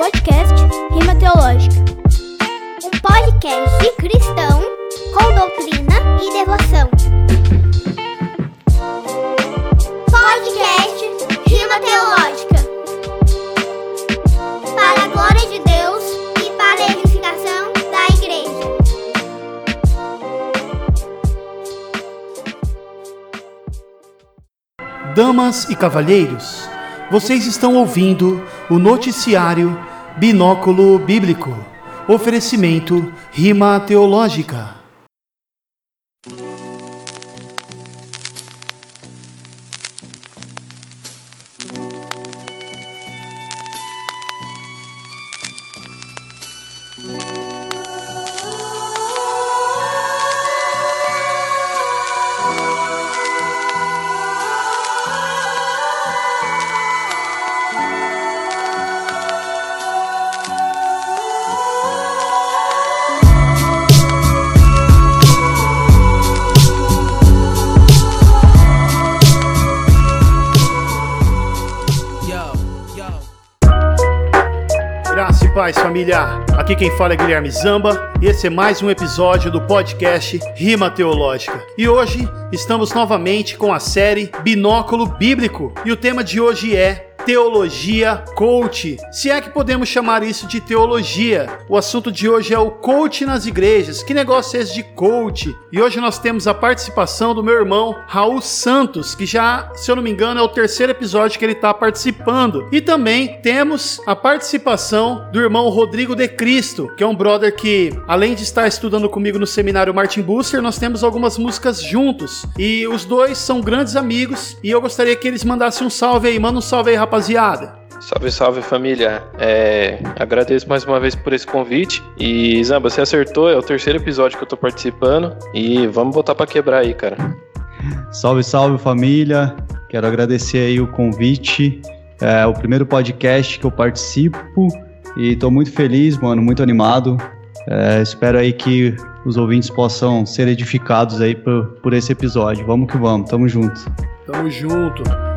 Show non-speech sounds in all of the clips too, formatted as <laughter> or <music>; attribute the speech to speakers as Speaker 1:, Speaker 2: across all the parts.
Speaker 1: podcast Rima Teológica. Um podcast cristão com doutrina e devoção. Podcast Rima Teológica. Para a glória de Deus e para a edificação da igreja.
Speaker 2: Damas e cavalheiros, vocês estão ouvindo o noticiário Binóculo Bíblico. Oferecimento Rima Teológica. Paz, família. Aqui quem fala é Guilherme Zamba e esse é mais um episódio do podcast Rima Teológica. E hoje estamos novamente com a série Binóculo Bíblico e o tema de hoje é Teologia Coach. Se é que podemos chamar isso de teologia. O assunto de hoje é o coach nas igrejas. Que negócio é esse de coach? E hoje nós temos a participação do meu irmão Raul Santos, que já, se eu não me engano, é o terceiro episódio que ele está participando. E também temos a participação do irmão Rodrigo de Cristo, que é um brother que, além de estar estudando comigo no seminário Martin Buster, nós temos algumas músicas juntos. E os dois são grandes amigos. E eu gostaria que eles mandassem um salve aí. Manda um salve aí, rapaziada.
Speaker 3: Salve, salve família. É, agradeço mais uma vez por esse convite. E Zamba, você acertou, é o terceiro episódio que eu tô participando. E vamos botar pra quebrar aí, cara.
Speaker 4: Salve, salve família. Quero agradecer aí o convite. É o primeiro podcast que eu participo e tô muito feliz, mano, muito animado. É, espero aí que os ouvintes possam ser edificados aí por, por esse episódio. Vamos que vamos, tamo junto.
Speaker 2: Tamo junto.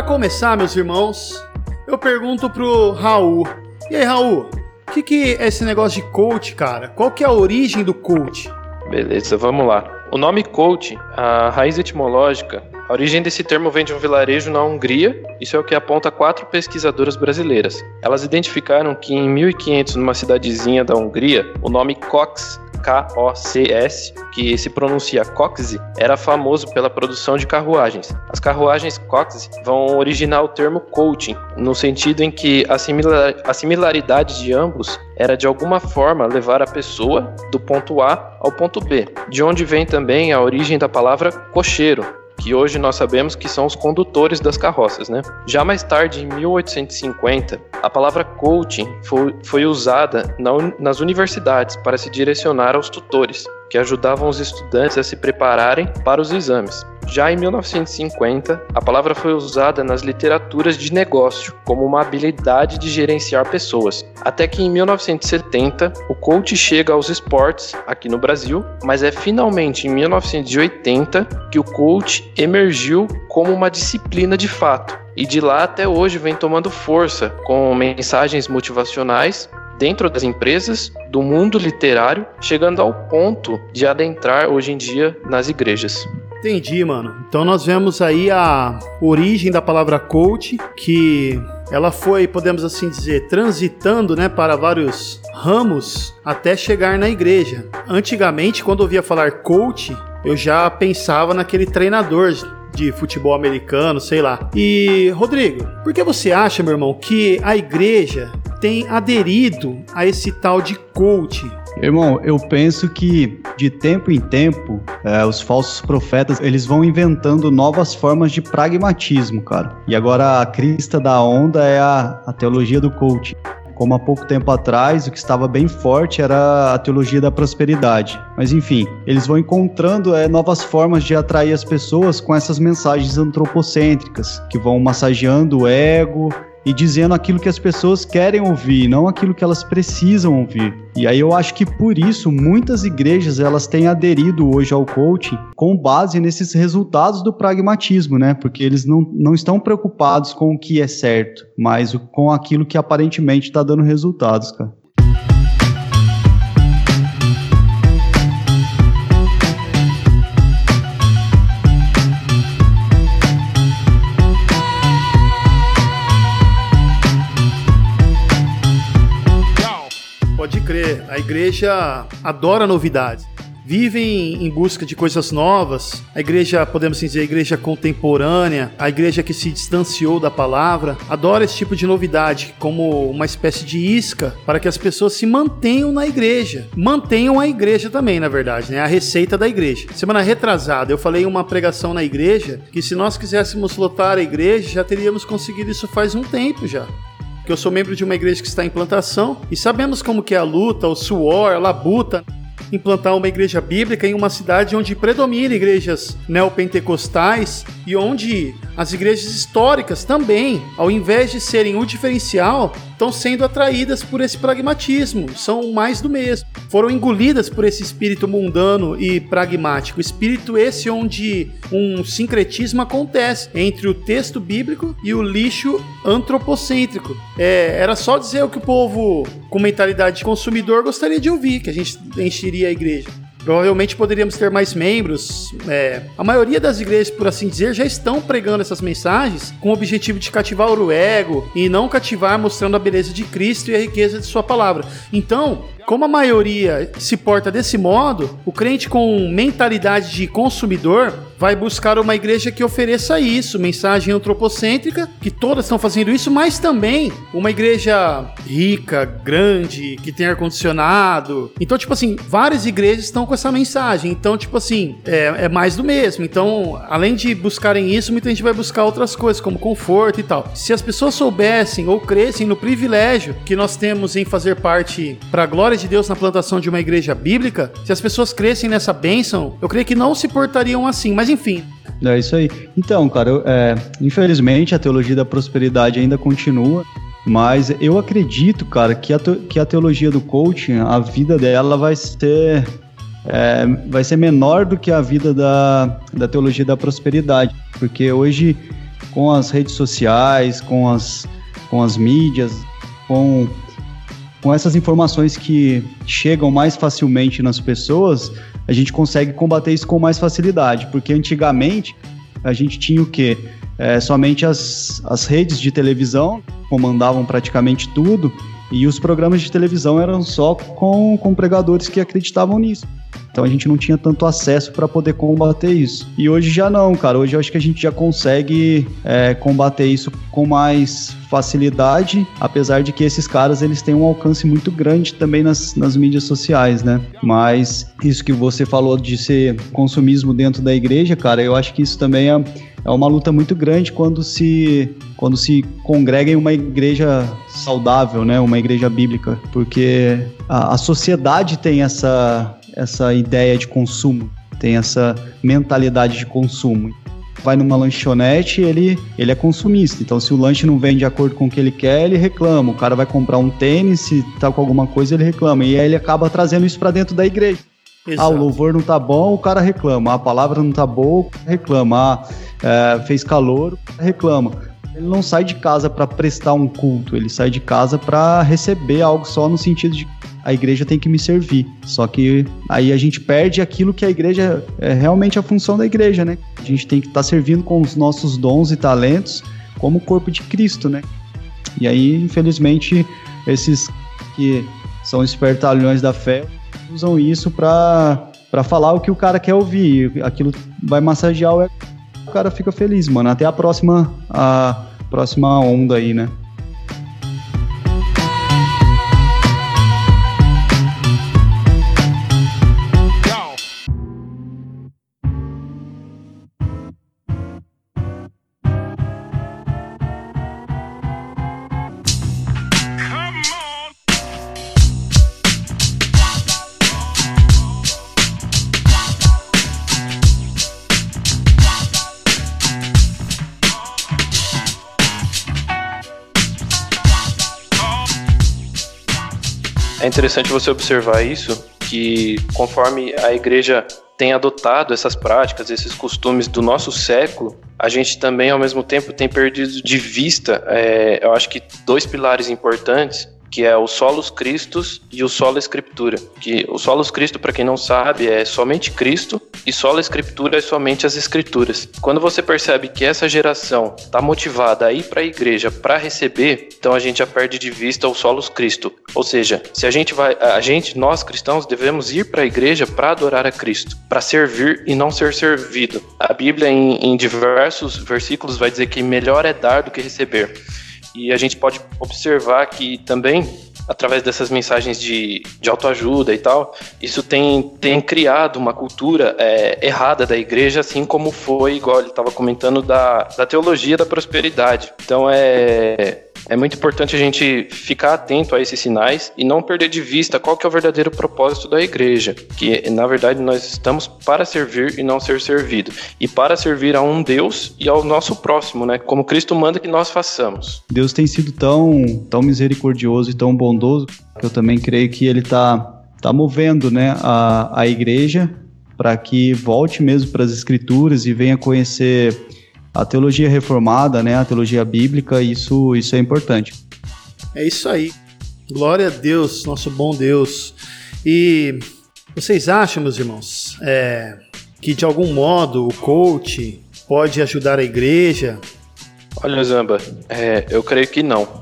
Speaker 2: Para começar, meus irmãos, eu pergunto pro Raul. E aí, Raul, o que, que é esse negócio de coach, cara? Qual que é a origem do coach?
Speaker 3: Beleza, vamos lá. O nome coach, a raiz etimológica, a origem desse termo vem de um vilarejo na Hungria, isso é o que aponta quatro pesquisadoras brasileiras. Elas identificaram que em 1500, numa cidadezinha da Hungria, o nome Cox K-O-C-S, que se pronuncia Coxi, era famoso pela produção de carruagens. As carruagens Coxi vão originar o termo coaching, no sentido em que a, similar, a similaridade de ambos era de alguma forma levar a pessoa do ponto A ao ponto B, de onde vem também a origem da palavra cocheiro, que hoje nós sabemos que são os condutores das carroças, né? Já mais tarde, em 1850, a palavra coaching foi, foi usada na, nas universidades para se direcionar aos tutores, que ajudavam os estudantes a se prepararem para os exames. Já em 1950, a palavra foi usada nas literaturas de negócio como uma habilidade de gerenciar pessoas. Até que em 1970, o coach chega aos esportes aqui no Brasil, mas é finalmente em 1980 que o coach emergiu como uma disciplina de fato. E de lá até hoje vem tomando força com mensagens motivacionais dentro das empresas, do mundo literário, chegando ao ponto de adentrar hoje em dia nas igrejas.
Speaker 2: Entendi, mano. Então nós vemos aí a origem da palavra coach, que ela foi, podemos assim dizer, transitando, né, para vários ramos até chegar na igreja. Antigamente, quando ouvia falar coach, eu já pensava naquele treinador de futebol americano, sei lá. E Rodrigo, por que você acha, meu irmão, que a igreja tem aderido a esse tal de coach?
Speaker 4: Irmão, eu penso que de tempo em tempo, é, os falsos profetas, eles vão inventando novas formas de pragmatismo, cara. E agora a crista da onda é a, a teologia do coaching. Como há pouco tempo atrás, o que estava bem forte era a teologia da prosperidade. Mas enfim, eles vão encontrando é, novas formas de atrair as pessoas com essas mensagens antropocêntricas, que vão massageando o ego e dizendo aquilo que as pessoas querem ouvir, não aquilo que elas precisam ouvir. E aí eu acho que por isso muitas igrejas elas têm aderido hoje ao coaching com base nesses resultados do pragmatismo, né? Porque eles não, não estão preocupados com o que é certo, mas com aquilo que aparentemente está dando resultados, cara.
Speaker 2: A igreja adora novidades. Vivem em busca de coisas novas. A igreja, podemos dizer, a igreja contemporânea, a igreja que se distanciou da palavra, adora esse tipo de novidade como uma espécie de isca para que as pessoas se mantenham na igreja. Mantenham a igreja também, na verdade, né? A receita da igreja. Semana retrasada, eu falei uma pregação na igreja que se nós quiséssemos lotar a igreja, já teríamos conseguido isso faz um tempo já que eu sou membro de uma igreja que está em plantação e sabemos como que é a luta, o suor, a labuta implantar uma igreja bíblica em uma cidade onde predomina igrejas neopentecostais e onde as igrejas históricas também, ao invés de serem o diferencial, estão sendo atraídas por esse pragmatismo, são mais do mesmo. Foram engolidas por esse espírito mundano e pragmático, espírito esse onde um sincretismo acontece entre o texto bíblico e o lixo antropocêntrico. É, era só dizer o que o povo com mentalidade de consumidor gostaria de ouvir, que a gente encheria a igreja. Provavelmente poderíamos ter mais membros. É, a maioria das igrejas, por assim dizer, já estão pregando essas mensagens com o objetivo de cativar o ego e não cativar mostrando a beleza de Cristo e a riqueza de Sua palavra. Então, como a maioria se porta desse modo, o crente com mentalidade de consumidor vai buscar uma igreja que ofereça isso, mensagem antropocêntrica, que todas estão fazendo isso, mas também uma igreja rica, grande, que tem ar-condicionado. Então, tipo assim, várias igrejas estão com essa mensagem. Então, tipo assim, é, é mais do mesmo. Então, além de buscarem isso, muita gente vai buscar outras coisas, como conforto e tal. Se as pessoas soubessem ou crescem no privilégio que nós temos em fazer parte para a glória de Deus na plantação de uma igreja bíblica, se as pessoas crescem nessa bênção, eu creio que não se portariam assim. Mas enfim.
Speaker 4: É isso aí. Então, cara, eu, é, infelizmente a teologia da prosperidade ainda continua. Mas eu acredito, cara, que a, que a teologia do coaching, a vida dela vai ser é, vai ser menor do que a vida da, da teologia da prosperidade. Porque hoje, com as redes sociais, com as, com as mídias, com com essas informações que chegam mais facilmente nas pessoas, a gente consegue combater isso com mais facilidade, porque antigamente a gente tinha o quê? É, somente as, as redes de televisão comandavam praticamente tudo e os programas de televisão eram só com, com pregadores que acreditavam nisso. Então a gente não tinha tanto acesso para poder combater isso. E hoje já não, cara. Hoje eu acho que a gente já consegue é, combater isso com mais facilidade, apesar de que esses caras eles têm um alcance muito grande também nas, nas mídias sociais, né? Mas isso que você falou de ser consumismo dentro da igreja, cara, eu acho que isso também é, é uma luta muito grande quando se quando se congrega em uma igreja saudável, né? Uma igreja bíblica, porque a, a sociedade tem essa essa ideia de consumo, tem essa mentalidade de consumo. Vai numa lanchonete, ele, ele é consumista. Então, se o lanche não vem de acordo com o que ele quer, ele reclama. O cara vai comprar um tênis, se tá com alguma coisa, ele reclama. E aí ele acaba trazendo isso para dentro da igreja. Exato. Ah, o louvor não tá bom, o cara reclama. A palavra não tá boa, reclama. Ah, é, fez calor, reclama. Ele não sai de casa para prestar um culto, ele sai de casa para receber algo só no sentido de a igreja tem que me servir. Só que aí a gente perde aquilo que a igreja é realmente a função da igreja, né? A gente tem que estar tá servindo com os nossos dons e talentos como o corpo de Cristo, né? E aí, infelizmente, esses que são espertalhões da fé usam isso para para falar o que o cara quer ouvir. Aquilo vai massagear o o cara fica feliz, mano. Até a próxima a próxima onda aí, né?
Speaker 3: Interessante você observar isso, que conforme a igreja tem adotado essas práticas, esses costumes do nosso século, a gente também, ao mesmo tempo, tem perdido de vista, é, eu acho que dois pilares importantes que é o Solos Christus e o Sola Escritura. Que o Solos Cristo, para quem não sabe, é somente Cristo e Sola Escritura é somente as Escrituras. Quando você percebe que essa geração está motivada a ir para a igreja para receber, então a gente já perde de vista o Solos Cristo. Ou seja, se a gente vai, a gente, nós cristãos, devemos ir para a igreja para adorar a Cristo, para servir e não ser servido. A Bíblia, em, em diversos versículos, vai dizer que melhor é dar do que receber. E a gente pode observar que também, através dessas mensagens de, de autoajuda e tal, isso tem, tem criado uma cultura é, errada da igreja, assim como foi, igual ele estava comentando, da, da teologia da prosperidade. Então é é muito importante a gente ficar atento a esses sinais e não perder de vista qual que é o verdadeiro propósito da igreja, que na verdade nós estamos para servir e não ser servido, e para servir a um Deus e ao nosso próximo, né? Como Cristo manda que nós façamos.
Speaker 4: Deus tem sido tão, tão misericordioso e tão bondoso que eu também creio que ele está tá movendo, né, a, a igreja para que volte mesmo para as escrituras e venha conhecer a teologia reformada, né, a teologia bíblica, isso, isso é importante.
Speaker 2: É isso aí. Glória a Deus, nosso bom Deus. E vocês acham, meus irmãos, é, que de algum modo o coach pode ajudar a igreja?
Speaker 3: Olha, Zamba, é, eu creio que não.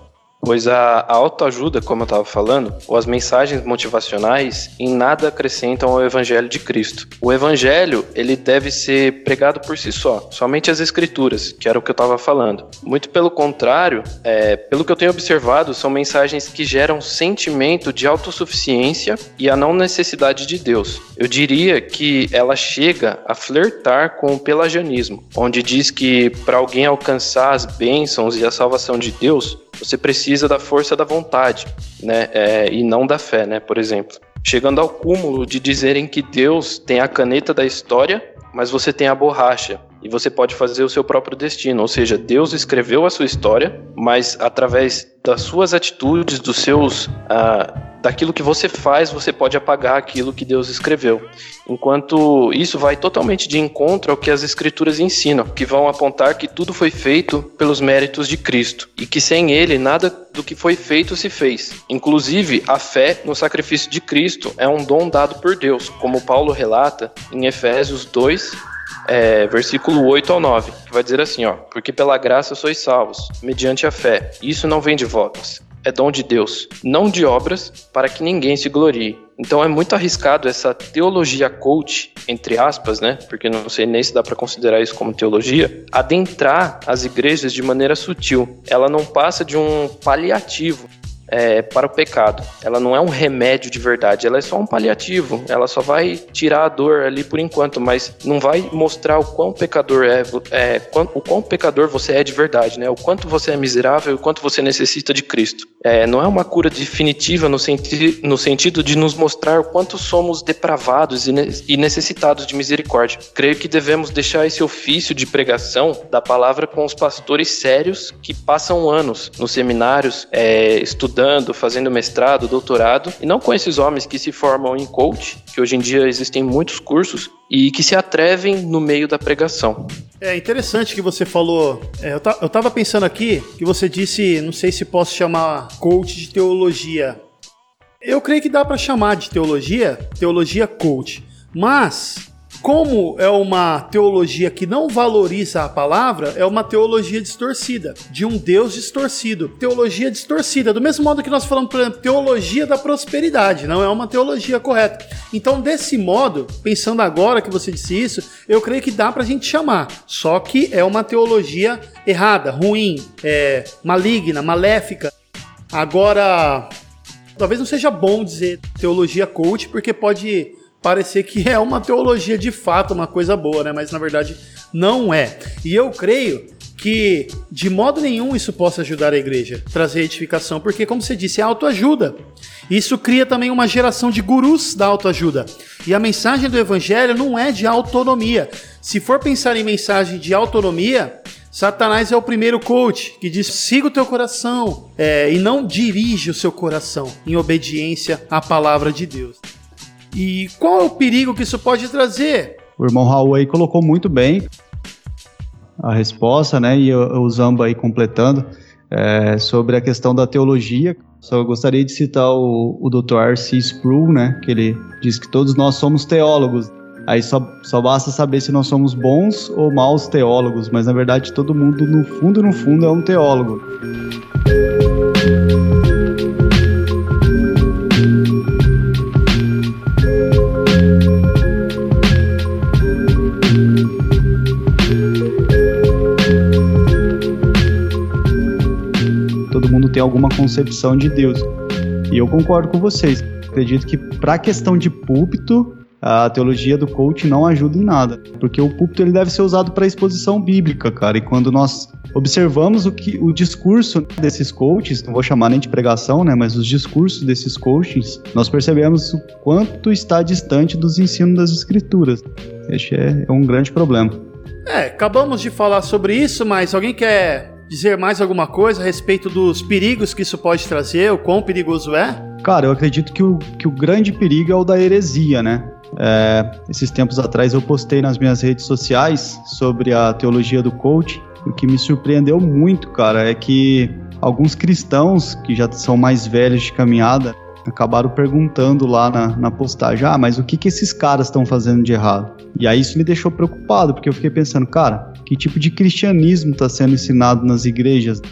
Speaker 3: Pois a, autoajuda, como eu estava falando, ou as mensagens motivacionais, em nada acrescentam ao Evangelho de Cristo. O Evangelho, ele deve ser pregado por si só, somente as Escrituras, que era o que eu estava falando. Muito pelo contrário, é, pelo que eu tenho observado, são mensagens que geram sentimento de autossuficiência e a não necessidade de Deus. Eu diria que ela chega a flertar com o pelagianismo, onde diz que para alguém alcançar as bênçãos e a salvação de Deus, você precisa da força da vontade, né? É, e não da fé, né? Por exemplo. Chegando ao cúmulo de dizerem que Deus tem a caneta da história, mas você tem a borracha e você pode fazer o seu próprio destino. Ou seja, Deus escreveu a sua história, mas através das suas atitudes, dos seus. Ah, daquilo que você faz, você pode apagar aquilo que Deus escreveu. Enquanto isso vai totalmente de encontro ao que as escrituras ensinam, que vão apontar que tudo foi feito pelos méritos de Cristo e que sem ele nada do que foi feito se fez. Inclusive, a fé no sacrifício de Cristo é um dom dado por Deus, como Paulo relata em Efésios 2, é, versículo 8 ao 9, que vai dizer assim, ó, porque pela graça sois salvos, mediante a fé. Isso não vem de vós, é dom de Deus, não de obras, para que ninguém se glorie. Então é muito arriscado essa teologia coach, entre aspas, né? Porque não sei nem se dá para considerar isso como teologia, adentrar as igrejas de maneira sutil. Ela não passa de um paliativo é, para o pecado. Ela não é um remédio de verdade, ela é só um paliativo. Ela só vai tirar a dor ali por enquanto, mas não vai mostrar o quão pecador é, é o quão pecador você é de verdade, né? O quanto você é miserável, o quanto você necessita de Cristo. É, não é uma cura definitiva no, senti no sentido de nos mostrar o quanto somos depravados e, ne e necessitados de misericórdia. Creio que devemos deixar esse ofício de pregação da palavra com os pastores sérios que passam anos nos seminários é, estudando estudando, fazendo mestrado, doutorado, e não com esses homens que se formam em coach, que hoje em dia existem muitos cursos, e que se atrevem no meio da pregação.
Speaker 2: É interessante que você falou. É, eu, eu tava pensando aqui que você disse, não sei se posso chamar coach de teologia. Eu creio que dá para chamar de teologia, teologia coach. Mas como é uma teologia que não valoriza a palavra, é uma teologia distorcida, de um Deus distorcido. Teologia distorcida, do mesmo modo que nós falamos, por exemplo, teologia da prosperidade, não é uma teologia correta. Então, desse modo, pensando agora que você disse isso, eu creio que dá pra gente chamar. Só que é uma teologia errada, ruim, é, maligna, maléfica. Agora, talvez não seja bom dizer teologia coach, porque pode parecer que é uma teologia de fato, uma coisa boa, né? Mas na verdade não é. E eu creio que de modo nenhum isso possa ajudar a igreja, trazer edificação, porque como você disse, é autoajuda. Isso cria também uma geração de gurus da autoajuda. E a mensagem do evangelho não é de autonomia. Se for pensar em mensagem de autonomia, Satanás é o primeiro coach que diz: siga o teu coração é, e não dirige o seu coração em obediência à palavra de Deus. E qual é o perigo que isso pode trazer?
Speaker 4: O irmão Raul aí colocou muito bem a resposta, né? E o Zamba aí completando é, sobre a questão da teologia. Só gostaria de citar o, o Dr. R.C. Sproul, né? Que ele diz que todos nós somos teólogos. Aí só, só basta saber se nós somos bons ou maus teólogos, mas na verdade todo mundo, no fundo, no fundo, é um teólogo. Alguma concepção de Deus. E eu concordo com vocês. Acredito que para a questão de púlpito, a teologia do coach não ajuda em nada, porque o púlpito ele deve ser usado para exposição bíblica, cara. E quando nós observamos o que o discurso desses coaches, não vou chamar nem de pregação, né, mas os discursos desses coaches, nós percebemos o quanto está distante dos ensinos das escrituras. Este é, é um grande problema.
Speaker 2: É, acabamos de falar sobre isso, mas alguém quer dizer mais alguma coisa a respeito dos perigos que isso pode trazer, o quão perigoso é?
Speaker 4: Cara, eu acredito que o, que o grande perigo é o da heresia, né? É, esses tempos atrás eu postei nas minhas redes sociais sobre a teologia do coach. O que me surpreendeu muito, cara, é que alguns cristãos que já são mais velhos de caminhada acabaram perguntando lá na, na postagem: ah, mas o que, que esses caras estão fazendo de errado? E aí isso me deixou preocupado, porque eu fiquei pensando, cara, que tipo de cristianismo está sendo ensinado nas igrejas?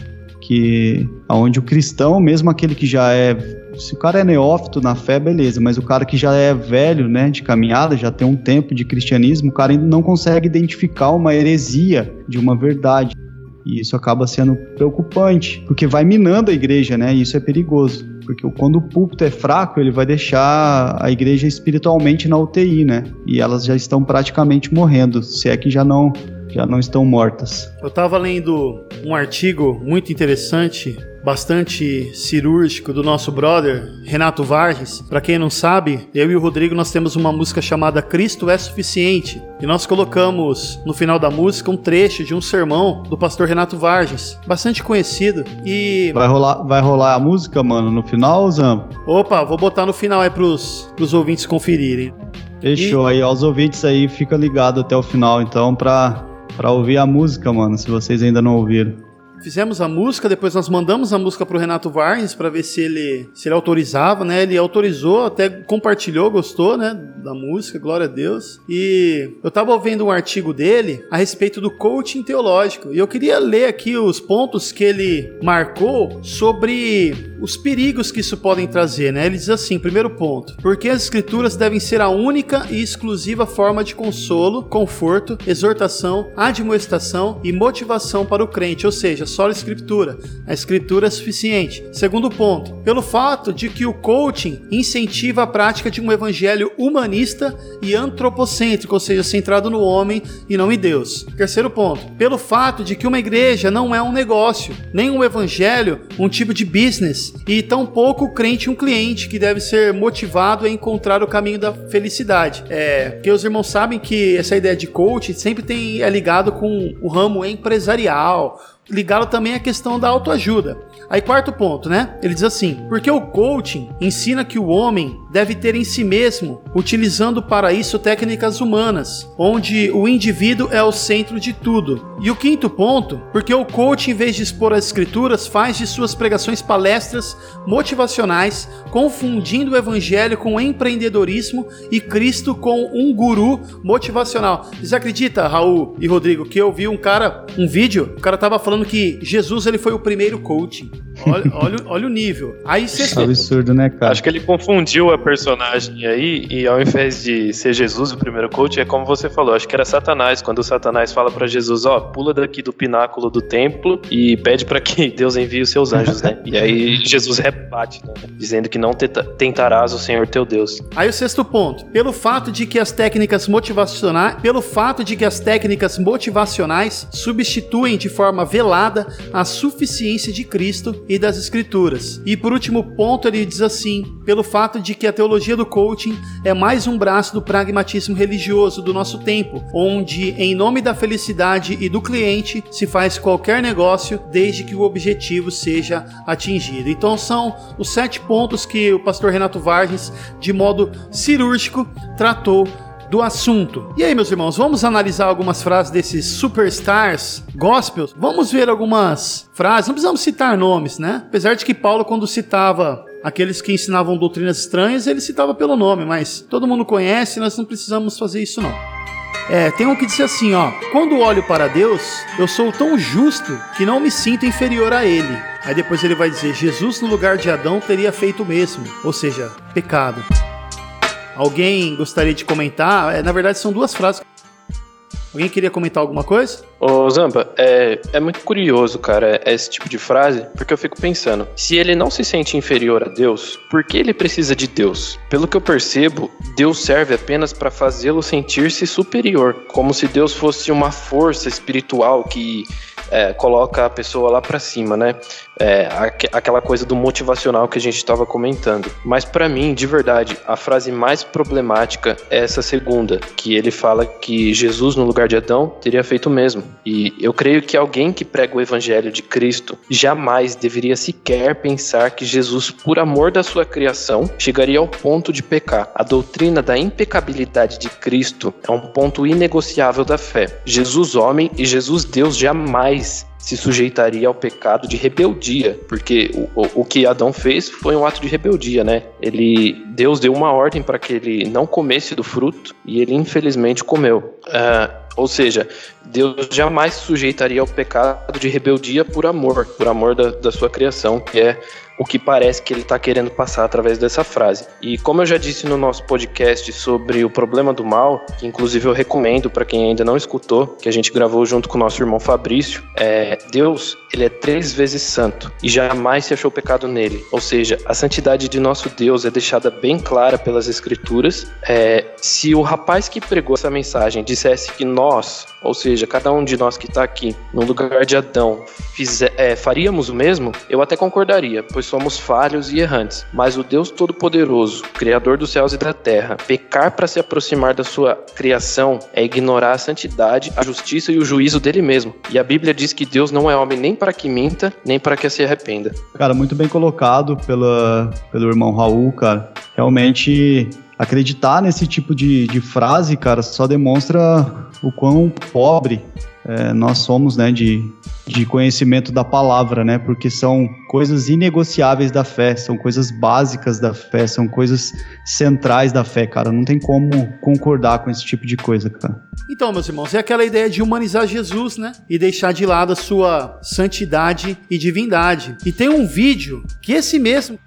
Speaker 4: Que aonde o cristão, mesmo aquele que já é se o cara é neófito na fé, beleza, mas o cara que já é velho, né, de caminhada, já tem um tempo de cristianismo, o cara ainda não consegue identificar uma heresia de uma verdade. E isso acaba sendo preocupante, porque vai minando a igreja, né? E isso é perigoso. Porque quando o púlpito é fraco, ele vai deixar a igreja espiritualmente na UTI, né? E elas já estão praticamente morrendo, se é que já não já não estão mortas.
Speaker 2: Eu estava lendo um artigo muito interessante bastante cirúrgico do nosso brother Renato Vargas. Para quem não sabe, eu e o Rodrigo nós temos uma música chamada Cristo é suficiente e nós colocamos no final da música um trecho de um sermão do pastor Renato Vargas, bastante conhecido e
Speaker 4: vai rolar, vai rolar a música, mano, no final, Zam?
Speaker 2: Opa, vou botar no final aí pros, pros ouvintes conferirem.
Speaker 4: Fechou e... aí, aos ouvintes aí, fica ligado até o final então para para ouvir a música, mano, se vocês ainda não ouviram.
Speaker 2: Fizemos a música, depois nós mandamos a música pro Renato Varnes para ver se ele se ele autorizava, né? Ele autorizou, até compartilhou, gostou, né, da música, glória a Deus. E eu tava vendo um artigo dele a respeito do coaching teológico, e eu queria ler aqui os pontos que ele marcou sobre os perigos que isso podem trazer, né? Ele diz assim, primeiro ponto, porque as escrituras devem ser a única e exclusiva forma de consolo, conforto, exortação, admoestação e motivação para o crente, ou seja, só a escritura. A escritura é suficiente. Segundo ponto, pelo fato de que o coaching incentiva a prática de um evangelho humanista e antropocêntrico, ou seja, centrado no homem e não em Deus. Terceiro ponto, pelo fato de que uma igreja não é um negócio, nem um evangelho um tipo de business e tampouco o crente um cliente que deve ser motivado a encontrar o caminho da felicidade. É, porque os irmãos sabem que essa ideia de coach sempre tem é ligado com o ramo empresarial, ligado também à questão da autoajuda. Aí, quarto ponto, né? Ele diz assim: porque o coaching ensina que o homem deve ter em si mesmo, utilizando para isso técnicas humanas, onde o indivíduo é o centro de tudo. E o quinto ponto, porque o coaching, em vez de expor as escrituras, faz de suas pregações palestras motivacionais, confundindo o evangelho com o empreendedorismo e Cristo com um guru motivacional. Você acredita, Raul e Rodrigo, que eu vi um cara, um vídeo, o cara tava falando que Jesus ele foi o primeiro coaching. Olha, <laughs> olha, olha o nível. Aí você.
Speaker 4: É absurdo, né, cara?
Speaker 3: Acho que ele confundiu personagem aí e ao invés de ser Jesus o primeiro coach, é como você falou, acho que era Satanás. Quando Satanás fala para Jesus, ó, pula daqui do pináculo do templo e pede para que <laughs> Deus envie os seus anjos, né? E aí Jesus rebate, né? dizendo que não tentarás o Senhor teu Deus.
Speaker 2: Aí o sexto ponto, pelo fato de que as técnicas motivacionais, pelo fato de que as técnicas motivacionais substituem de forma velada a suficiência de Cristo e das Escrituras. E por último ponto, ele diz assim: pelo fato de que a teologia do coaching é mais um braço do pragmatismo religioso do nosso tempo, onde, em nome da felicidade e do cliente, se faz qualquer negócio desde que o objetivo seja atingido. Então, são os sete pontos que o pastor Renato Vargas, de modo cirúrgico, tratou do assunto. E aí, meus irmãos, vamos analisar algumas frases desses superstars gospels? Vamos ver algumas frases, não precisamos citar nomes, né? Apesar de que Paulo, quando citava aqueles que ensinavam doutrinas estranhas, ele citava pelo nome, mas todo mundo conhece, nós não precisamos fazer isso não. É, tem um que diz assim, ó: Quando olho para Deus, eu sou tão justo que não me sinto inferior a ele. Aí depois ele vai dizer: Jesus no lugar de Adão teria feito o mesmo, ou seja, pecado. Alguém gostaria de comentar? É, na verdade, são duas frases. Alguém queria comentar alguma coisa?
Speaker 3: Ô Zampa, é, é muito curioso, cara, esse tipo de frase, porque eu fico pensando, se ele não se sente inferior a Deus, por que ele precisa de Deus? Pelo que eu percebo, Deus serve apenas para fazê-lo sentir-se superior, como se Deus fosse uma força espiritual que é, coloca a pessoa lá para cima, né? É, aqu aquela coisa do motivacional que a gente estava comentando. Mas para mim, de verdade, a frase mais problemática é essa segunda, que ele fala que Jesus no lugar de Adão teria feito o mesmo. E eu creio que alguém que prega o evangelho de Cristo jamais deveria sequer pensar que Jesus, por amor da sua criação, chegaria ao ponto de pecar. A doutrina da impecabilidade de Cristo é um ponto inegociável da fé. Jesus homem e Jesus Deus jamais isso se sujeitaria ao pecado de rebeldia, porque o, o, que Adão fez foi um ato de rebeldia, né? Ele, Deus deu uma ordem para que ele não comesse do fruto e ele infelizmente comeu. Uh, ou seja, Deus jamais se sujeitaria ao pecado de rebeldia por amor, por amor da, da sua criação, que é o que parece que ele está querendo passar através dessa frase. E como eu já disse no nosso podcast sobre o problema do mal, que inclusive eu recomendo para quem ainda não escutou, que a gente gravou junto com o nosso irmão Fabrício, é, Deus ele é três vezes santo e jamais se achou pecado nele. Ou seja, a santidade de nosso Deus é deixada bem clara pelas Escrituras. É, se o rapaz que pregou essa mensagem dissesse que nós, ou seja, cada um de nós que está aqui, no lugar de Adão, fizer, é, faríamos o mesmo, eu até concordaria, pois somos falhos e errantes. Mas o Deus Todo-Poderoso, Criador dos céus e da terra, pecar para se aproximar da sua criação é ignorar a santidade, a justiça e o juízo dele mesmo. E a Bíblia diz que Deus não é homem nem para que minta, nem para que se arrependa.
Speaker 4: Cara, muito bem colocado pela, pelo irmão Raul, cara. Realmente acreditar nesse tipo de, de frase, cara, só demonstra o quão pobre é, nós somos, né, de, de conhecimento da palavra, né, porque são coisas inegociáveis da fé, são coisas básicas da fé, são coisas centrais da fé, cara. Não tem como concordar com esse tipo de coisa, cara.
Speaker 2: Então, meus irmãos, é aquela ideia de humanizar Jesus, né, e deixar de lado a sua santidade e divindade. E tem um vídeo que esse mesmo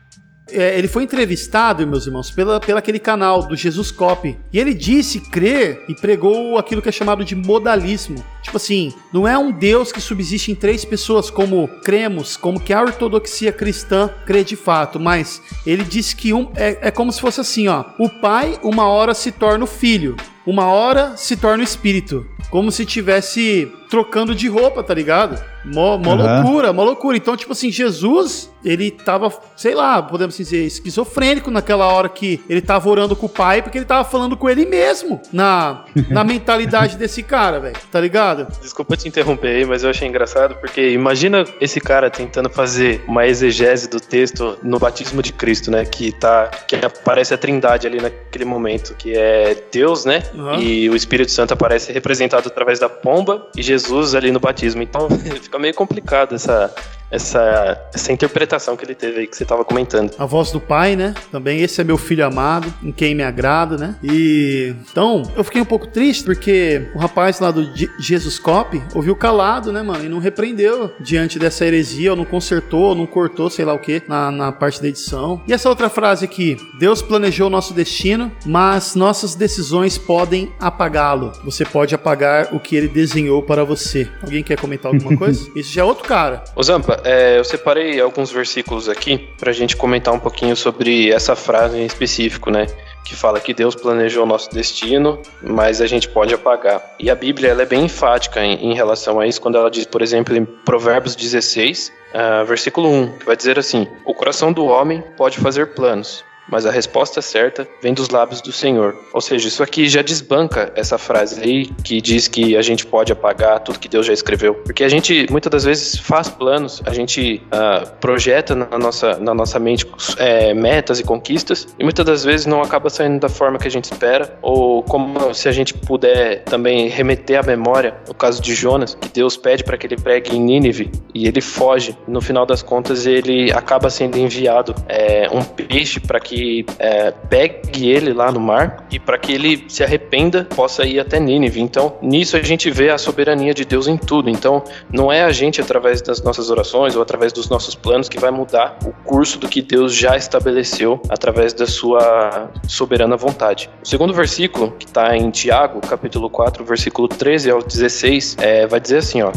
Speaker 2: é, ele foi entrevistado, meus irmãos, pela, pela aquele canal do Jesus Cop. E ele disse crer e pregou aquilo que é chamado de modalismo. Tipo assim, não é um Deus que subsiste em três pessoas, como cremos, como que a ortodoxia cristã crê de fato, mas ele disse que um é, é como se fosse assim, ó. O pai, uma hora se torna o filho, uma hora se torna o espírito. Como se tivesse trocando de roupa, tá ligado? Mó, mó uhum. loucura, mó loucura. Então, tipo assim, Jesus, ele tava, sei lá, podemos dizer, esquizofrênico naquela hora que ele tava orando com o pai, porque ele tava falando com ele mesmo, na, <laughs> na mentalidade desse cara, velho, tá ligado?
Speaker 3: Desculpa te interromper aí, mas eu achei engraçado, porque imagina esse cara tentando fazer uma exegese do texto no batismo de Cristo, né, que tá, que aparece a trindade ali naquele momento, que é Deus, né, uhum. e o Espírito Santo aparece representado através da pomba e Jesus ali no batismo. Então, <laughs> fica meio complicado essa, essa, essa interpretação que ele teve aí que você estava comentando.
Speaker 2: A voz do pai, né? Também esse é meu filho amado, em quem me agrada, né? E então eu fiquei um pouco triste porque o rapaz lá do Jesus Cop ouviu calado, né, mano? E não repreendeu diante dessa heresia, ou não consertou, ou não cortou, sei lá o que, na, na parte da edição. E essa outra frase aqui: Deus planejou o nosso destino, mas nossas decisões podem apagá-lo. Você pode apagar o que ele desenhou para você. Alguém quer comentar alguma <laughs> coisa? Isso já é outro cara.
Speaker 3: Ô Zampa, é, eu separei alguns versículos aqui para a gente comentar um pouquinho sobre essa frase em específico, né? Que fala que Deus planejou o nosso destino, mas a gente pode apagar. E a Bíblia ela é bem enfática em, em relação a isso, quando ela diz, por exemplo, em Provérbios 16, uh, versículo 1, que vai dizer assim: O coração do homem pode fazer planos, mas a resposta certa vem dos lábios do Senhor. Ou seja, isso aqui já desbanca essa frase aí que diz que a gente pode apagar tudo que Deus já escreveu. Porque a gente muitas das vezes faz planos, a gente uh, projeta na nossa, na nossa mente é, metas e conquistas, e muitas das vezes não acaba saindo da forma que a gente espera, ou como se a gente puder também remeter à memória, no caso de Jonas, que Deus pede para que ele pregue em Nínive e ele foge. No final das contas, ele acaba sendo enviado é, um peixe para que é, pegue ele lá no mar e para que ele se arrependa, possa ir até Nínive. Então, nisso a gente vê a soberania de Deus em tudo. Então, não é a gente através das nossas orações ou através dos nossos planos que vai mudar o curso do que Deus já estabeleceu através da sua soberana vontade. O segundo versículo, que está em Tiago, capítulo 4, versículo 13 ao 16, é, vai dizer assim, ó.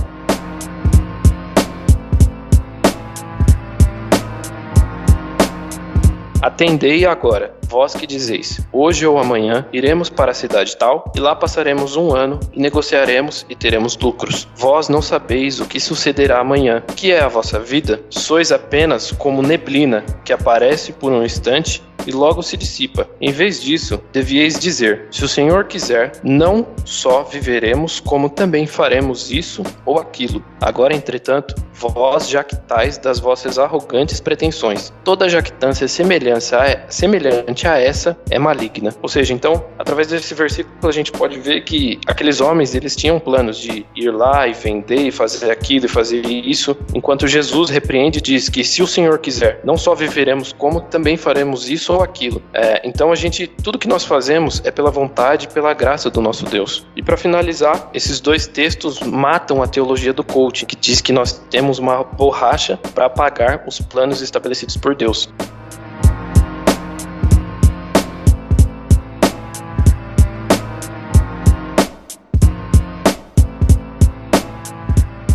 Speaker 3: Atendei agora, vós que dizeis: Hoje ou amanhã iremos para a cidade tal, e lá passaremos um ano, e negociaremos e teremos lucros. Vós não sabeis o que sucederá amanhã. Que é a vossa vida? Sois apenas como neblina que aparece por um instante e logo se dissipa. Em vez disso, devieis dizer: Se o Senhor quiser, não só viveremos, como também faremos isso ou aquilo. Agora, entretanto, vós jactais das vossas arrogantes pretensões. Toda jactância semelhante a essa é maligna. Ou seja, então, através desse versículo a gente pode ver que aqueles homens, eles tinham planos de ir lá e vender e fazer aquilo e fazer isso, enquanto Jesus repreende e diz que se o Senhor quiser, não só viveremos, como também faremos isso ou aquilo. É, então a gente, tudo que nós fazemos é pela vontade e pela graça do nosso Deus. E para finalizar, esses dois textos matam a teologia do coaching, que diz que nós temos uma borracha para apagar os planos estabelecidos por Deus.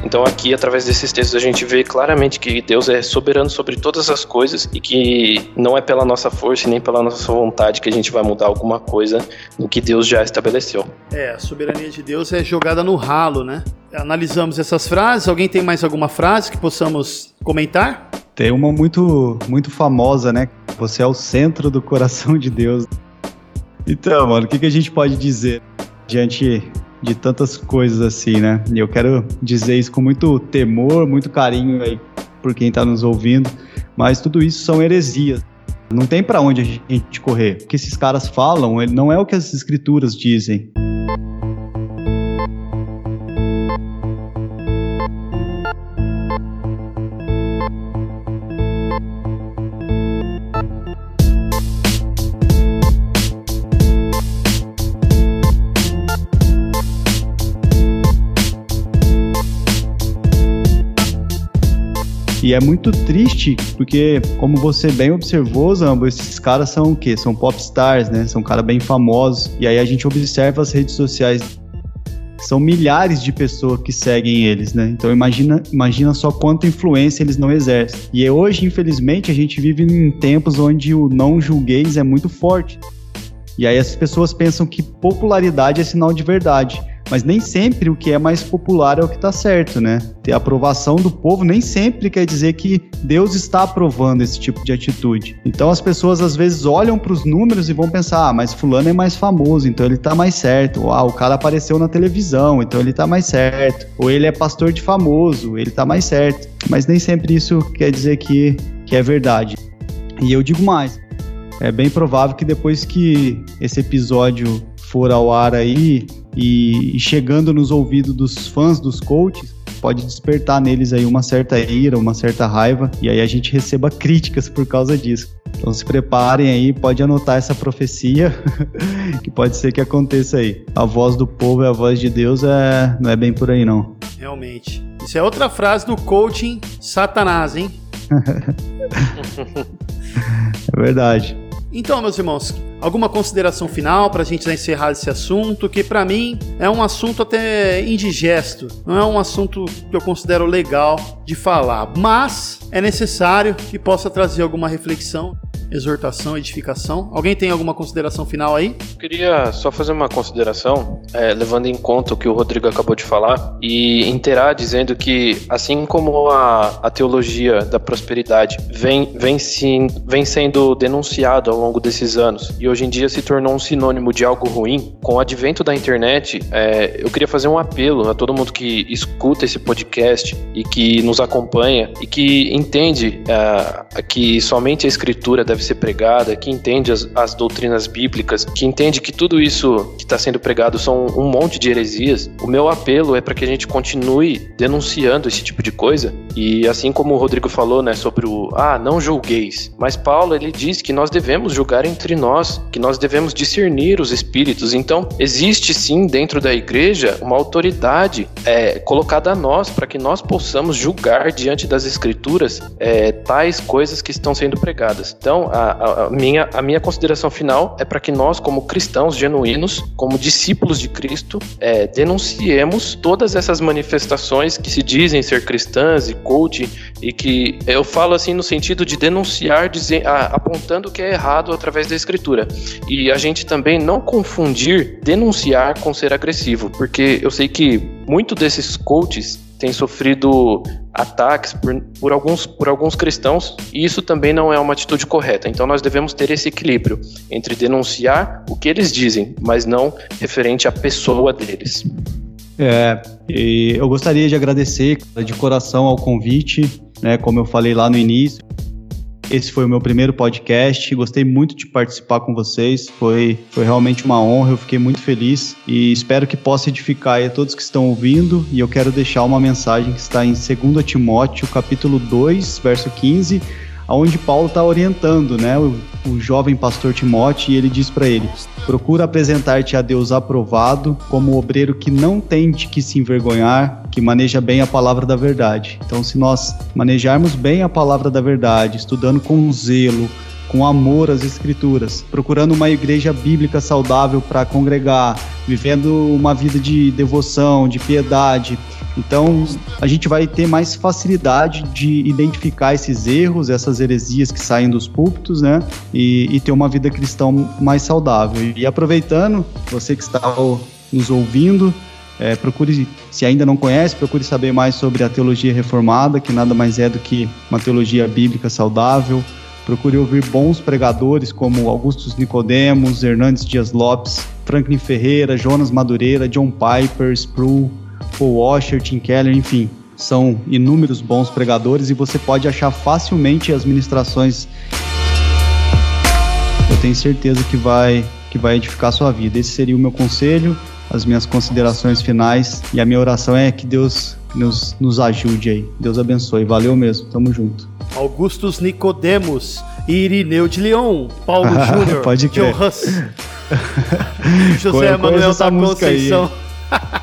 Speaker 3: Então aqui, através desses textos, a gente vê claramente que Deus é soberano sobre todas as coisas e que não é pela nossa força e nem pela nossa vontade que a gente vai mudar alguma coisa no que Deus já estabeleceu.
Speaker 2: É, a soberania de Deus é jogada no ralo, né? Analisamos essas frases. Alguém tem mais alguma frase que possamos comentar?
Speaker 4: Tem uma muito, muito famosa, né? Você é o centro do coração de Deus. Então, mano, o que, que a gente pode dizer diante de tantas coisas assim, né? E eu quero dizer isso com muito temor, muito carinho aí por quem está nos ouvindo, mas tudo isso são heresias. Não tem para onde a gente correr. O que esses caras falam não é o que as escrituras dizem. E é muito triste, porque, como você bem observou, Zambo, esses caras são o quê? São popstars, né? São caras bem famosos. E aí a gente observa as redes sociais. São milhares de pessoas que seguem eles, né? Então imagina, imagina só quanta influência eles não exercem. E hoje, infelizmente, a gente vive em tempos onde o não julgueis é muito forte. E aí as pessoas pensam que popularidade é sinal de verdade. Mas nem sempre o que é mais popular é o que está certo, né? Ter aprovação do povo nem sempre quer dizer que Deus está aprovando esse tipo de atitude. Então as pessoas às vezes olham para os números e vão pensar: ah, mas Fulano é mais famoso, então ele está mais certo. Ou, ah, o cara apareceu na televisão, então ele está mais certo. Ou ele é pastor de famoso, ele está mais certo. Mas nem sempre isso quer dizer que, que é verdade. E eu digo mais: é bem provável que depois que esse episódio for ao ar aí e, e chegando nos ouvidos dos fãs dos coaches, pode despertar neles aí uma certa ira, uma certa raiva, e aí a gente receba críticas por causa disso. Então se preparem aí, pode anotar essa profecia, <laughs> que pode ser que aconteça aí. A voz do povo e a voz de Deus é, não é bem por aí não.
Speaker 2: Realmente. Isso é outra frase do coaching Satanás, hein? <laughs>
Speaker 4: é verdade.
Speaker 2: Então, meus irmãos, alguma consideração final para a gente encerrar esse assunto, que para mim é um assunto até indigesto, não é um assunto que eu considero legal de falar, mas é necessário que possa trazer alguma reflexão. exortação, edificação. Alguém tem alguma consideração final aí?
Speaker 3: Eu queria só fazer uma consideração, é, levando em conta o que o Rodrigo acabou de falar, e inteirar dizendo que, assim como a, a teologia da prosperidade vem, vem, vem sendo denunciado ao longo desses anos, e hoje em dia se tornou um sinônimo de algo ruim, com o advento da internet, é, eu queria fazer um apelo a todo mundo que escuta esse podcast e que nos acompanha e que entende é, que somente a escritura deve ser pregada, que entende as, as doutrinas bíblicas, que entende que tudo isso que está sendo pregado são um monte de heresias. O meu apelo é para que a gente continue denunciando esse tipo de coisa. E assim como o Rodrigo falou, né, sobre o ah, não julgueis, mas Paulo ele diz que nós devemos julgar entre nós, que nós devemos discernir os espíritos. Então, existe sim dentro da igreja uma autoridade é, colocada a nós para que nós possamos julgar diante das escrituras é, tais coisas que estão sendo pregadas. Então, a, a, a minha, a minha consideração final é para que nós, como cristãos genuínos, como discípulos de Cristo, é, denunciemos todas essas manifestações que se dizem ser cristãs e coach e que eu falo assim no sentido de denunciar, dizer, apontando o que é errado através da escritura. E a gente também não confundir denunciar com ser agressivo, porque eu sei que muito desses coaches têm sofrido ataques por, por, alguns, por alguns cristãos, e isso também não é uma atitude correta. Então nós devemos ter esse equilíbrio entre denunciar o que eles dizem, mas não referente à pessoa deles.
Speaker 4: É, eu gostaria de agradecer de coração ao convite, né, como eu falei lá no início. Esse foi o meu primeiro podcast. Gostei muito de participar com vocês. Foi, foi realmente uma honra. Eu fiquei muito feliz e espero que possa edificar a todos que estão ouvindo. E eu quero deixar uma mensagem que está em 2 Timóteo, capítulo 2, verso 15 onde Paulo está orientando, né, o, o, jovem pastor Timóteo, e ele diz para ele: procura apresentar-te a Deus aprovado, como obreiro que não tem de que se envergonhar, que maneja bem a palavra da verdade. Então, se nós manejarmos bem a palavra da verdade, estudando com zelo, com amor às escrituras, procurando uma igreja bíblica saudável para congregar, vivendo uma vida de devoção, de piedade, então, a gente vai ter mais facilidade de identificar esses erros, essas heresias que saem dos púlpitos, né? E, e ter uma vida cristã mais saudável. E aproveitando, você que está nos ouvindo, é, procure, se ainda não conhece, procure saber mais sobre a teologia reformada, que nada mais é do que uma teologia bíblica saudável. Procure ouvir bons pregadores como Augustus Nicodemos, Hernandes Dias Lopes, Franklin Ferreira, Jonas Madureira, John Piper, Sproul, Paul Washer, Tim Keller, enfim, são inúmeros bons pregadores e você pode achar facilmente as ministrações. Eu tenho certeza que vai que vai edificar a sua vida. Esse seria o meu conselho, as minhas considerações finais e a minha oração é que Deus nos, nos ajude aí. Deus abençoe. Valeu mesmo. Tamo junto.
Speaker 2: Augustus Nicodemos, Irineu de Leon, Paulo <laughs> Júnior,
Speaker 4: Pode crer.
Speaker 2: John Huss, <laughs> José Manuel da Conceição. <laughs>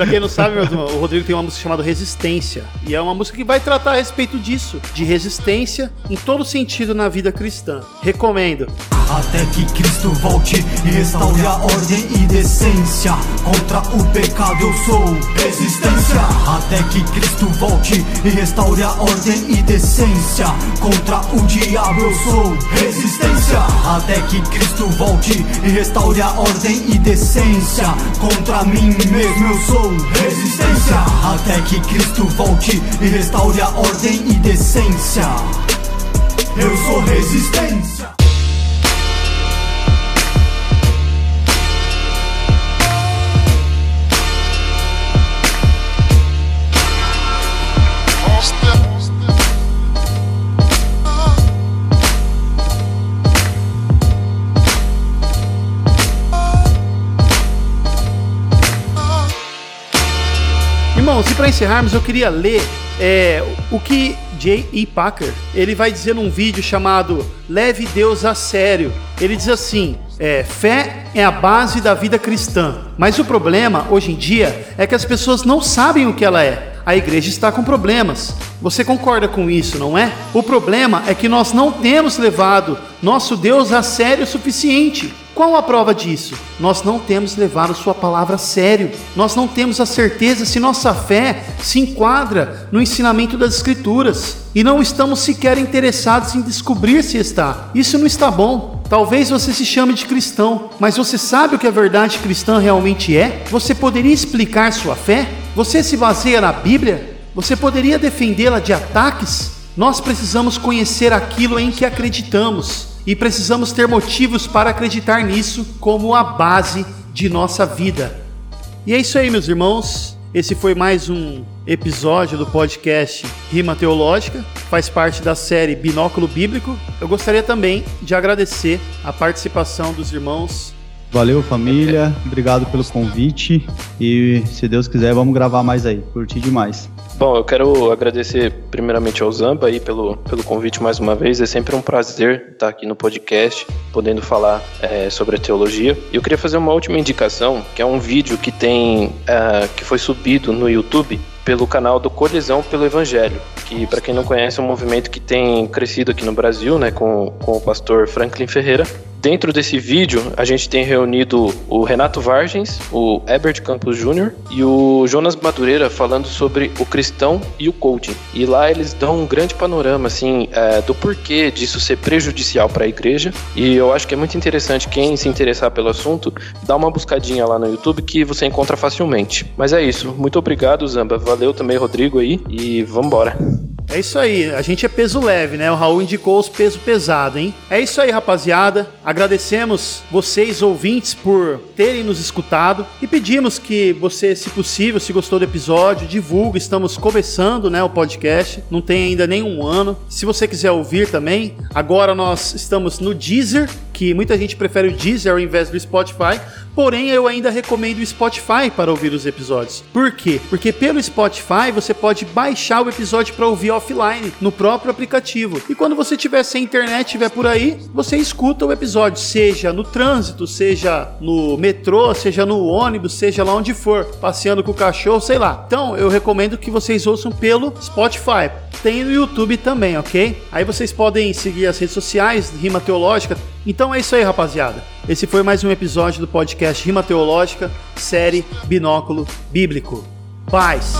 Speaker 2: Pra quem não sabe, o Rodrigo tem uma música chamada Resistência. E é uma música que vai tratar a respeito disso, de resistência em todo sentido na vida cristã. Recomendo.
Speaker 5: Até que Cristo volte e restaure a ordem e decência. Contra o pecado eu sou resistência. Até que Cristo volte e restaure a ordem e decência. Contra o diabo eu sou resistência. Até que Cristo volte e restaure a ordem e decência. Contra mim mesmo eu sou resistência. Até que Cristo volte e restaure a ordem e decência. Eu sou resistência.
Speaker 2: Encerrarmos, eu queria ler é, o que J.E. Packer ele vai dizer num vídeo chamado Leve Deus a Sério. Ele diz assim: é, fé é a base da vida cristã, mas o problema hoje em dia é que as pessoas não sabem o que ela é. a igreja está com problemas. Você concorda com isso, não é? O problema é que nós não temos levado nosso Deus a sério o suficiente. Qual a prova disso? Nós não temos levado Sua palavra a sério. Nós não temos a certeza se nossa fé se enquadra no ensinamento das Escrituras. E não estamos sequer interessados em descobrir se está. Isso não está bom. Talvez você se chame de cristão, mas você sabe o que a verdade cristã realmente é? Você poderia explicar sua fé? Você se baseia na Bíblia? Você poderia defendê-la de ataques? Nós precisamos conhecer aquilo em que acreditamos e precisamos ter motivos para acreditar nisso como a base de nossa vida. E é isso aí, meus irmãos. Esse foi mais um episódio do podcast Rima Teológica, faz parte da série Binóculo Bíblico. Eu gostaria também de agradecer a participação dos irmãos.
Speaker 4: Valeu, família. Obrigado pelo convite. E se Deus quiser, vamos gravar mais aí. Curti demais.
Speaker 3: Bom, eu quero agradecer primeiramente ao Zamba aí pelo, pelo convite mais uma vez. É sempre um prazer estar aqui no podcast, podendo falar é, sobre a teologia. E eu queria fazer uma última indicação, que é um vídeo que tem é, que foi subido no YouTube pelo canal do Colisão pelo Evangelho, que para quem não conhece é um movimento que tem crescido aqui no Brasil, né, com, com o pastor Franklin Ferreira. Dentro desse vídeo, a gente tem reunido o Renato Vargens, o Herbert Campos Jr. e o Jonas Madureira falando sobre o cristão e o coaching. E lá eles dão um grande panorama, assim, é, do porquê disso ser prejudicial para a igreja. E eu acho que é muito interessante quem se interessar pelo assunto, dá uma buscadinha lá no YouTube que você encontra facilmente. Mas é isso. Muito obrigado, Zamba. Valeu também, Rodrigo, aí. E vamos embora.
Speaker 2: É isso aí, a gente é peso leve, né? O Raul indicou os peso pesado, hein? É isso aí, rapaziada. Agradecemos vocês, ouvintes, por terem nos escutado e pedimos que você, se possível, se gostou do episódio, divulgue. Estamos começando, né, o podcast. Não tem ainda nenhum ano. Se você quiser ouvir também, agora nós estamos no Deezer, que muita gente prefere o Deezer ao invés do Spotify. Porém, eu ainda recomendo o Spotify para ouvir os episódios. Por quê? Porque pelo Spotify você pode baixar o episódio para ouvir offline no próprio aplicativo. E quando você tiver sem internet, estiver por aí, você escuta o episódio, seja no trânsito, seja no metrô, seja no ônibus, seja lá onde for, passeando com o cachorro, sei lá. Então, eu recomendo que vocês ouçam pelo Spotify. Tem no YouTube também, ok? Aí vocês podem seguir as redes sociais, Rima Teológica. Então é isso aí, rapaziada. Esse foi mais um episódio do podcast Rima Teológica, série Binóculo Bíblico. Paz!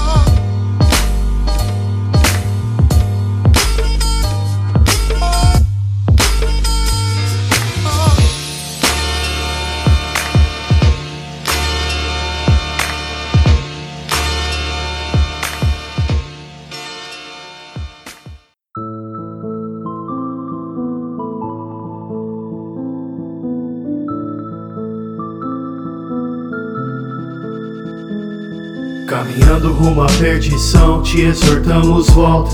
Speaker 2: Caminhando rumo à perdição, te exortamos, volta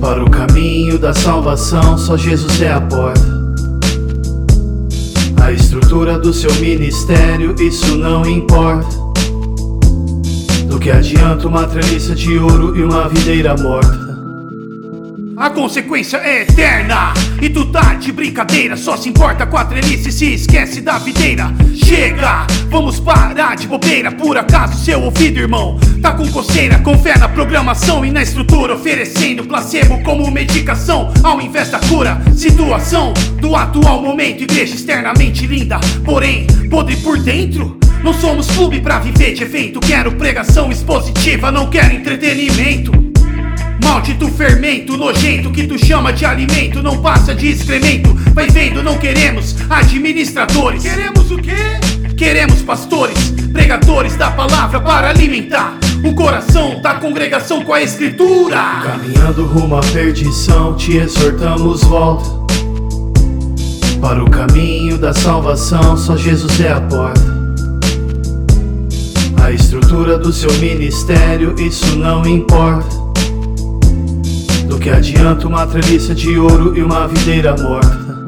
Speaker 2: para o caminho da salvação. Só Jesus é a porta. A estrutura do seu ministério, isso não importa. Do que adianta uma treliça de ouro e uma videira morta? A consequência é eterna. E tu tá de brincadeira Só se importa com a trelice e se esquece da videira. Chega, vamos parar de bobeira. Por acaso seu ouvido, irmão Tá com coceira, com fé na programação e na estrutura Oferecendo placebo como medicação. Ao invés da cura, situação Do atual momento, igreja externamente linda Porém, podre por dentro. Não somos clube pra viver de evento. Quero pregação expositiva, não quero entretenimento Maldito fermento nojento que tu chama de alimento não passa de excremento. Vai vendo, não queremos administradores. Queremos o quê? Queremos pastores, pregadores da palavra para alimentar o coração da congregação com a escritura. Caminhando rumo à perdição, te exortamos volta para o caminho da salvação. Só Jesus é a porta. A estrutura do seu ministério, isso não importa. Do que adianta uma treliça de ouro e uma videira morta?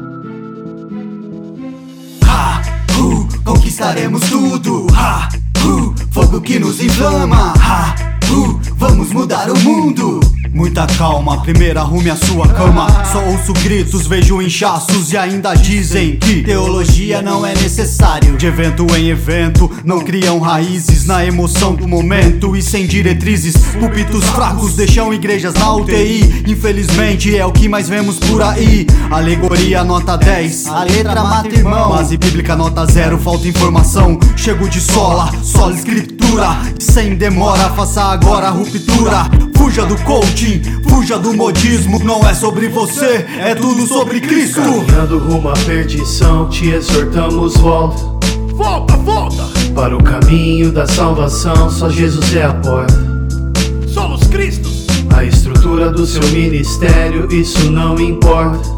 Speaker 5: Ha, hu, conquistaremos tudo. Ha, hu, fogo que nos inflama. Ha, hu, vamos mudar o mundo.
Speaker 4: Muita calma, primeiro arrume a sua cama. Só ouço gritos, vejo inchaços e ainda dizem que teologia não é necessário. De evento em evento, não criam raízes na emoção do momento e sem diretrizes. Púlpitos fracos deixam igrejas na UTI. Infelizmente é o que mais vemos por aí. Alegoria nota 10, a letra mata irmão. Base bíblica nota 0, falta informação. Chego de sola, sola escritura. Sem demora, faça agora a ruptura. Fuja do coaching, fuja do modismo. Não é sobre você, é tudo sobre Cristo.
Speaker 2: Caminhando rumo à perdição, te exortamos, volta. Volta, volta! Para o caminho da salvação, só Jesus é a porta. Somos Cristos! A estrutura do seu ministério, isso não importa.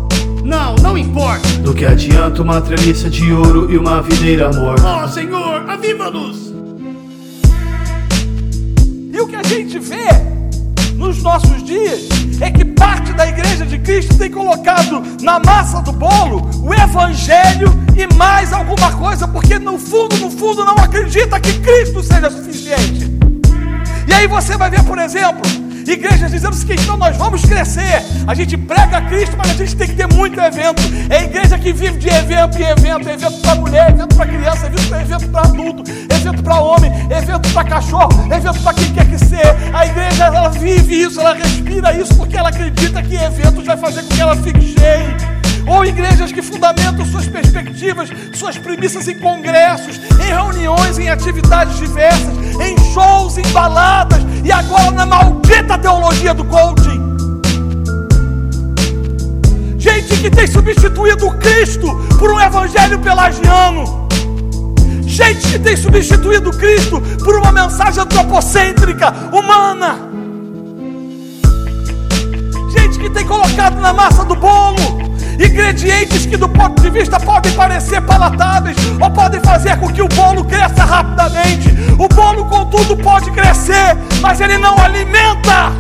Speaker 2: Não, não importa! Do que adianta uma treliça de ouro e uma videira morta? Oh, Senhor, aviva-nos!
Speaker 6: E o que a gente vê nos nossos dias é que parte da igreja de Cristo tem colocado na massa do bolo o evangelho e mais alguma coisa, porque no fundo, no fundo, não acredita que Cristo seja suficiente. E aí você vai ver, por exemplo, igrejas dizendo seguinte: então nós vamos crescer. A gente prega Cristo, mas a gente tem que ter muito evento. É igreja que vive de evento em evento: evento para mulher, evento para criança, evento para adulto, evento para homem, evento para cachorro, evento para quem quer que ser. A igreja ela vive isso, ela respira isso, porque ela acredita que eventos vai fazer com que ela fique cheia ou igrejas que fundamentam suas perspectivas, suas premissas em congressos, em reuniões, em atividades diversas, em shows, em baladas e agora na maldita teologia do coaching. Gente que tem substituído o Cristo por um evangelho pelagiano. Gente que tem substituído Cristo por uma mensagem antropocêntrica, humana. Gente que tem colocado na massa do bolo ingredientes que, do ponto de vista, podem parecer palatáveis ou podem fazer com que o bolo cresça rapidamente. O bolo, contudo, pode crescer, mas ele não alimenta.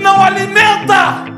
Speaker 6: Não alimenta.